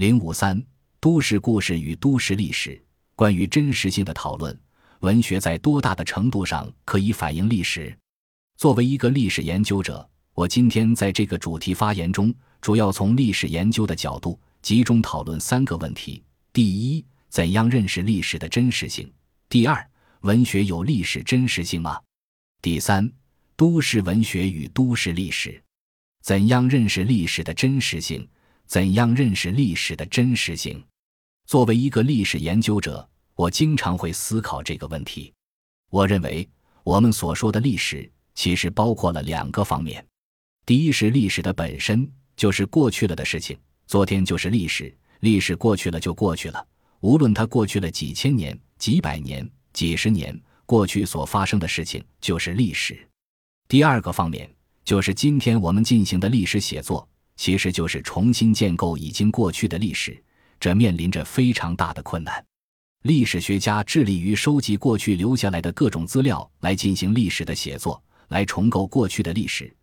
零五三，都市故事与都市历史。关于真实性的讨论，文学在多大的程度上可以反映历史？作为一个历史研究者，我今天在这个主题发言中，主要从历史研究的角度集中讨论三个问题：第一，怎样认识历史的真实性？第二，文学有历史真实性吗？第三，都市文学与都市历史，怎样认识历史的真实性？怎样认识历史的真实性？作为一个历史研究者，我经常会思考这个问题。我认为，我们所说的历史其实包括了两个方面：第一是历史的本身，就是过去了的事情，昨天就是历史，历史过去了就过去了，无论它过去了几千年、几百年、几十年，过去所发生的事情就是历史；第二个方面就是今天我们进行的历史写作。其实就是重新建构已经过去的历史，这面临着非常大的困难。历史学家致力于收集过去留下来的各种资料，来进行历史的写作，来重构过去的历史。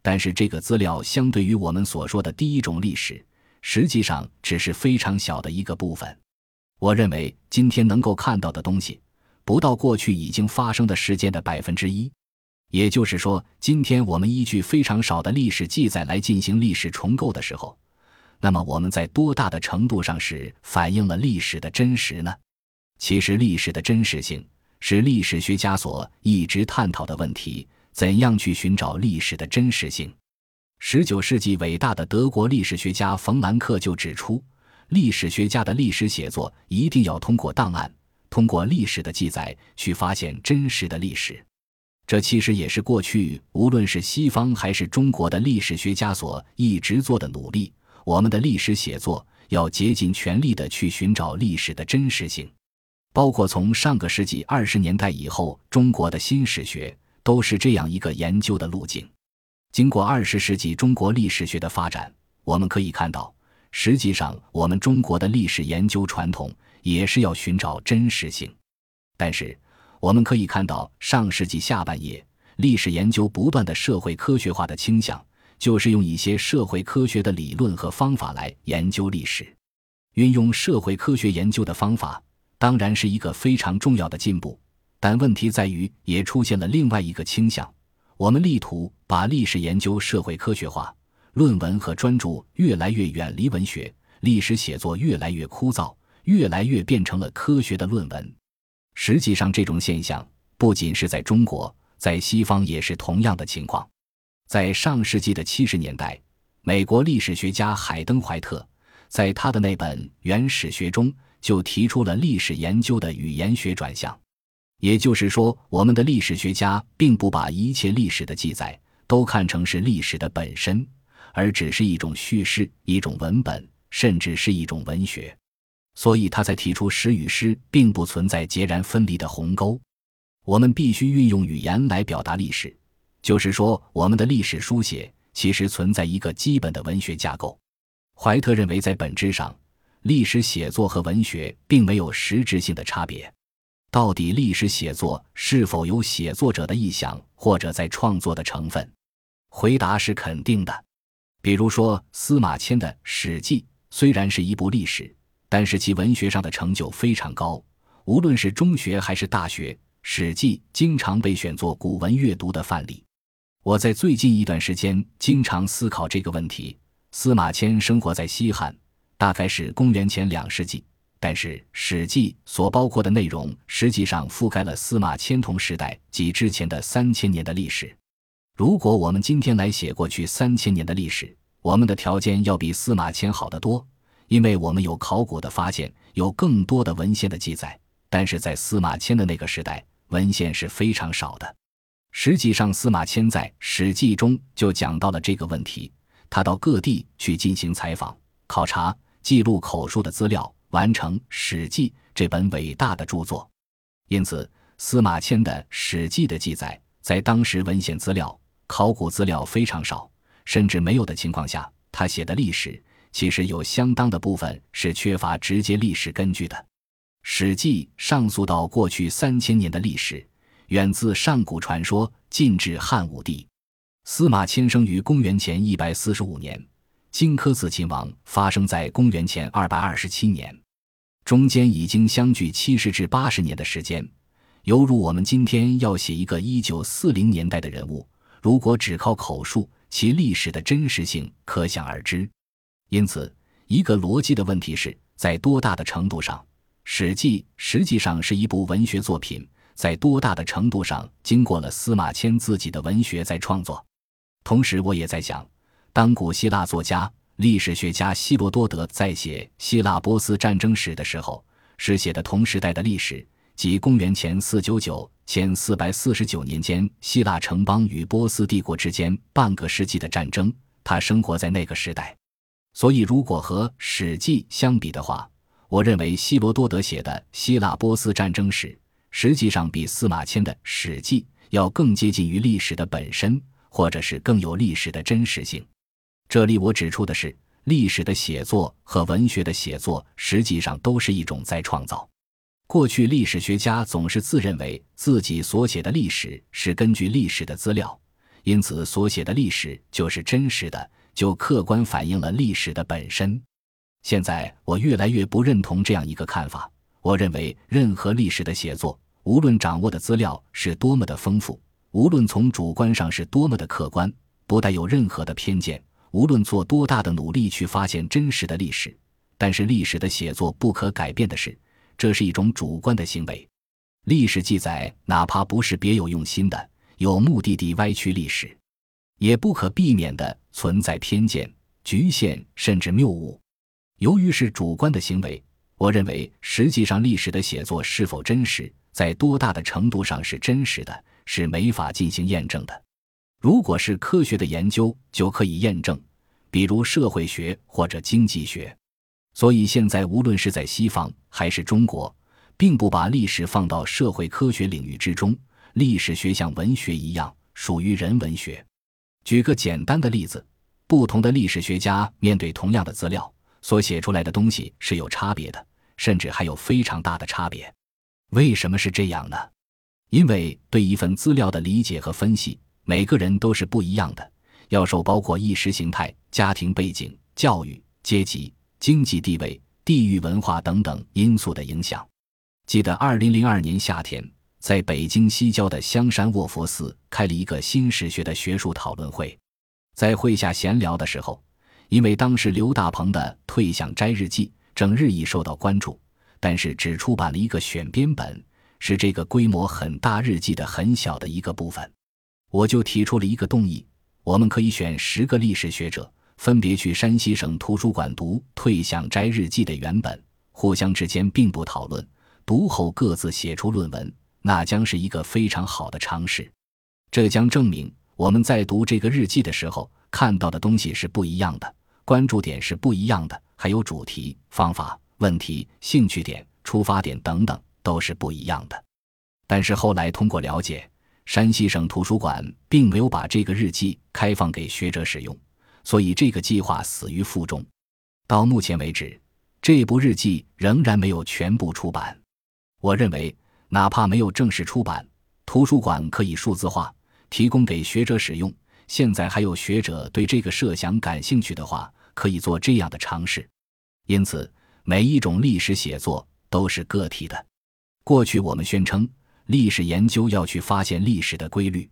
但是，这个资料相对于我们所说的第一种历史，实际上只是非常小的一个部分。我认为，今天能够看到的东西，不到过去已经发生的事件的百分之一。也就是说，今天我们依据非常少的历史记载来进行历史重构的时候，那么我们在多大的程度上是反映了历史的真实呢？其实，历史的真实性是历史学家所一直探讨的问题。怎样去寻找历史的真实性？十九世纪伟大的德国历史学家冯兰克就指出，历史学家的历史写作一定要通过档案，通过历史的记载去发现真实的历史。这其实也是过去无论是西方还是中国的历史学家所一直做的努力。我们的历史写作要竭尽全力的去寻找历史的真实性，包括从上个世纪二十年代以后，中国的新史学都是这样一个研究的路径。经过二十世纪中国历史学的发展，我们可以看到，实际上我们中国的历史研究传统也是要寻找真实性，但是。我们可以看到，上世纪下半叶，历史研究不断的社会科学化的倾向，就是用一些社会科学的理论和方法来研究历史。运用社会科学研究的方法，当然是一个非常重要的进步。但问题在于，也出现了另外一个倾向：我们力图把历史研究社会科学化，论文和专著越来越远离文学，历史写作越来越枯燥，越来越变成了科学的论文。实际上，这种现象不仅是在中国，在西方也是同样的情况。在上世纪的七十年代，美国历史学家海登怀特在他的那本《原始学》中就提出了历史研究的语言学转向。也就是说，我们的历史学家并不把一切历史的记载都看成是历史的本身，而只是一种叙事、一种文本，甚至是一种文学。所以，他才提出史与诗并不存在截然分离的鸿沟，我们必须运用语言来表达历史。就是说，我们的历史书写其实存在一个基本的文学架构。怀特认为，在本质上，历史写作和文学并没有实质性的差别。到底历史写作是否有写作者的意向或者在创作的成分？回答是肯定的。比如说，司马迁的《史记》虽然是一部历史。但是其文学上的成就非常高，无论是中学还是大学，《史记》经常被选作古文阅读的范例。我在最近一段时间经常思考这个问题。司马迁生活在西汉，大概是公元前两世纪，但是《史记》所包括的内容实际上覆盖了司马迁同时代及之前的三千年的历史。如果我们今天来写过去三千年的历史，我们的条件要比司马迁好得多。因为我们有考古的发现，有更多的文献的记载，但是在司马迁的那个时代，文献是非常少的。实际上，司马迁在《史记》中就讲到了这个问题。他到各地去进行采访、考察、记录口述的资料，完成《史记》这本伟大的著作。因此，司马迁的《史记》的记载，在当时文献资料、考古资料非常少，甚至没有的情况下，他写的历史。其实有相当的部分是缺乏直接历史根据的，《史记》上溯到过去三千年的历史，远自上古传说，晋至汉武帝。司马迁生于公元前一百四十五年，荆轲刺秦王发生在公元前二百二十七年，中间已经相距七十至八十年的时间，犹如我们今天要写一个一九四零年代的人物，如果只靠口述，其历史的真实性可想而知。因此，一个逻辑的问题是在多大的程度上，《史记》实际上是一部文学作品，在多大的程度上经过了司马迁自己的文学在创作。同时，我也在想。当古希腊作家、历史学家希罗多德在写希腊波斯战争史的时候，是写的同时代的历史，即公元前四九九前四百四十九年间希腊城邦与波斯帝国之间半个世纪的战争。他生活在那个时代，所以如果和《史记》相比的话，我认为希罗多德写的希腊波斯战争史，实际上比司马迁的《史记》要更接近于历史的本身，或者是更有历史的真实性。这里我指出的是，历史的写作和文学的写作实际上都是一种在创造。过去历史学家总是自认为自己所写的历史是根据历史的资料，因此所写的历史就是真实的，就客观反映了历史的本身。现在我越来越不认同这样一个看法。我认为，任何历史的写作，无论掌握的资料是多么的丰富，无论从主观上是多么的客观，不带有任何的偏见。无论做多大的努力去发现真实的历史，但是历史的写作不可改变的是，这是一种主观的行为。历史记载哪怕不是别有用心的、有目的地歪曲历史，也不可避免的存在偏见、局限甚至谬误。由于是主观的行为，我认为实际上历史的写作是否真实，在多大的程度上是真实的，是没法进行验证的。如果是科学的研究，就可以验证，比如社会学或者经济学。所以现在无论是在西方还是中国，并不把历史放到社会科学领域之中。历史学像文学一样，属于人文学。举个简单的例子，不同的历史学家面对同样的资料，所写出来的东西是有差别的，甚至还有非常大的差别。为什么是这样呢？因为对一份资料的理解和分析。每个人都是不一样的，要受包括意识形态、家庭背景、教育、阶级、经济地位、地域文化等等因素的影响。记得二零零二年夏天，在北京西郊的香山卧佛寺开了一个新史学的学术讨论会，在会下闲聊的时候，因为当时刘大鹏的《退向斋日记》正日益受到关注，但是只出版了一个选编本，是这个规模很大日记的很小的一个部分。我就提出了一个动议，我们可以选十个历史学者，分别去山西省图书馆读《退向斋日记》的原本，互相之间并不讨论，读后各自写出论文，那将是一个非常好的尝试。这将证明我们在读这个日记的时候看到的东西是不一样的，关注点是不一样的，还有主题、方法、问题、兴趣点、出发点等等都是不一样的。但是后来通过了解。山西省图书馆并没有把这个日记开放给学者使用，所以这个计划死于腹中。到目前为止，这部日记仍然没有全部出版。我认为，哪怕没有正式出版，图书馆可以数字化，提供给学者使用。现在还有学者对这个设想感兴趣的话，可以做这样的尝试。因此，每一种历史写作都是个体的。过去我们宣称。历史研究要去发现历史的规律，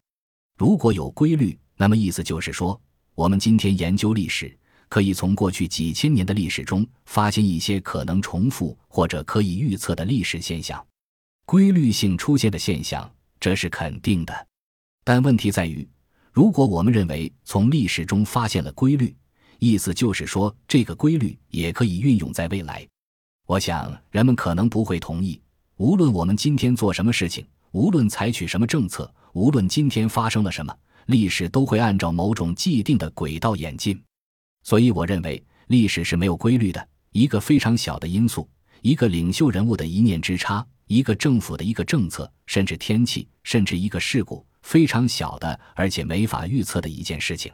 如果有规律，那么意思就是说，我们今天研究历史，可以从过去几千年的历史中发现一些可能重复或者可以预测的历史现象，规律性出现的现象，这是肯定的。但问题在于，如果我们认为从历史中发现了规律，意思就是说这个规律也可以运用在未来，我想人们可能不会同意。无论我们今天做什么事情，无论采取什么政策，无论今天发生了什么，历史都会按照某种既定的轨道演进。所以，我认为历史是没有规律的。一个非常小的因素，一个领袖人物的一念之差，一个政府的一个政策，甚至天气，甚至一个事故，非常小的而且没法预测的一件事情，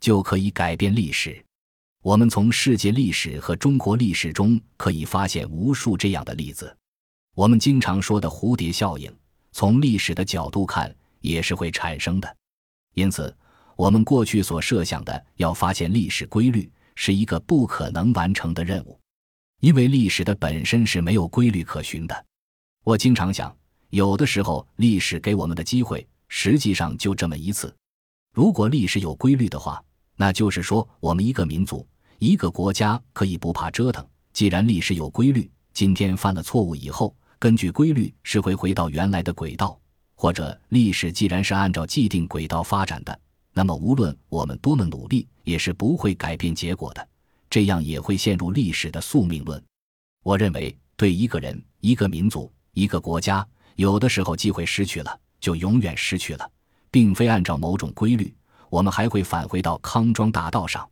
就可以改变历史。我们从世界历史和中国历史中可以发现无数这样的例子。我们经常说的蝴蝶效应，从历史的角度看也是会产生的。因此，我们过去所设想的要发现历史规律，是一个不可能完成的任务，因为历史的本身是没有规律可循的。我经常想，有的时候历史给我们的机会，实际上就这么一次。如果历史有规律的话，那就是说，我们一个民族、一个国家可以不怕折腾。既然历史有规律，今天犯了错误以后，根据规律是会回到原来的轨道，或者历史既然是按照既定轨道发展的。那么，无论我们多么努力，也是不会改变结果的。这样也会陷入历史的宿命论。我认为，对一个人、一个民族、一个国家，有的时候机会失去了，就永远失去了，并非按照某种规律，我们还会返回到康庄大道上，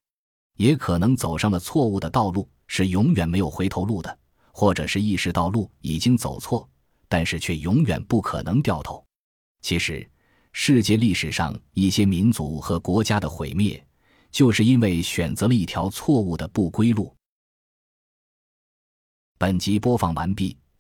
也可能走上了错误的道路，是永远没有回头路的；或者是意识到路已经走错，但是却永远不可能掉头。其实。世界历史上一些民族和国家的毁灭，就是因为选择了一条错误的不归路。本集播放完毕，